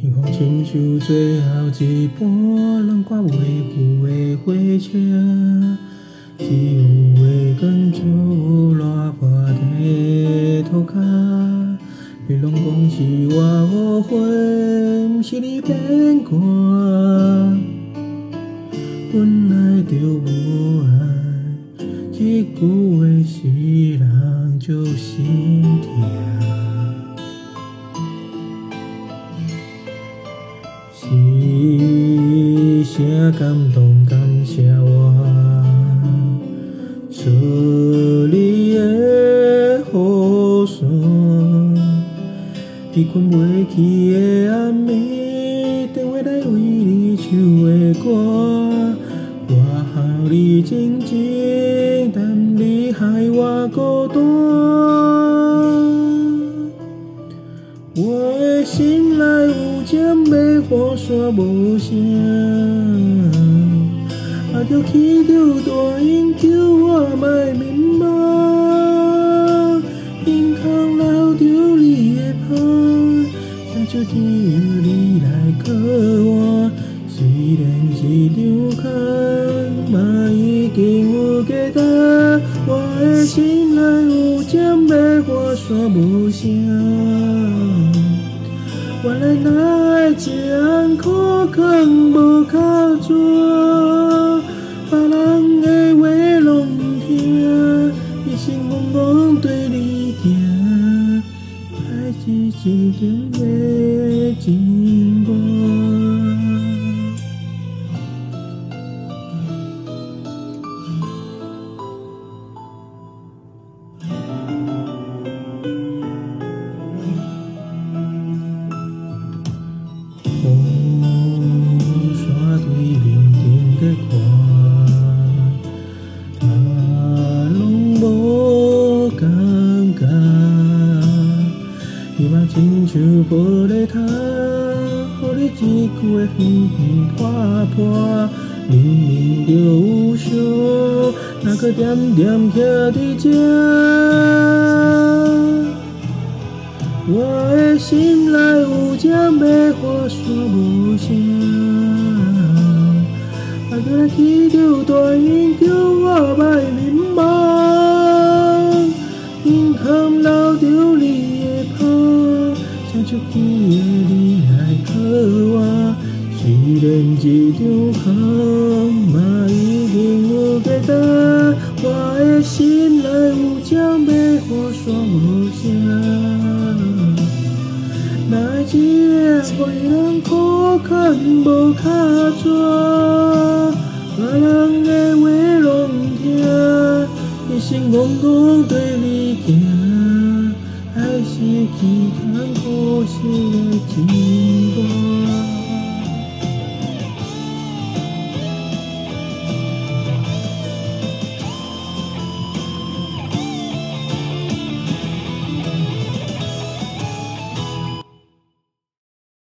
幸福亲像最后一班拢挂袂赴的火车，只有月光照落破地涂骹。你拢讲是我误会，毋是你变卦，本来就无爱，一句话使人就心痛。一声感动，感谢我，做你的雨伞。伊困袂去的暗暝，电话来为你唱的歌，我互你静静，但你害我孤单。我的心内有针要雨伞无声，啊着起着大音求我莫迷茫，胸口留着你的香，请就只有你来靠我。虽然这张空，嘛已经有价值。我的心内有针要雨伞无声。原来哪会这苦劝无心茫茫对你行，爱是一场的像玻璃塔，予你一句的远远破破，明明就有伤，哪搁点点徛伫这？我的心内有针要雨伞无声，啊叫来起着大音叫我莫迷茫，请出去的你来靠我。虽然这张空，嘛已经有价值，我的心内有针要雨伞无声。哪会一个为人苦劝无靠做，别人的话拢毋听，一心戆戆对你行，爱是一场可惜的情歌。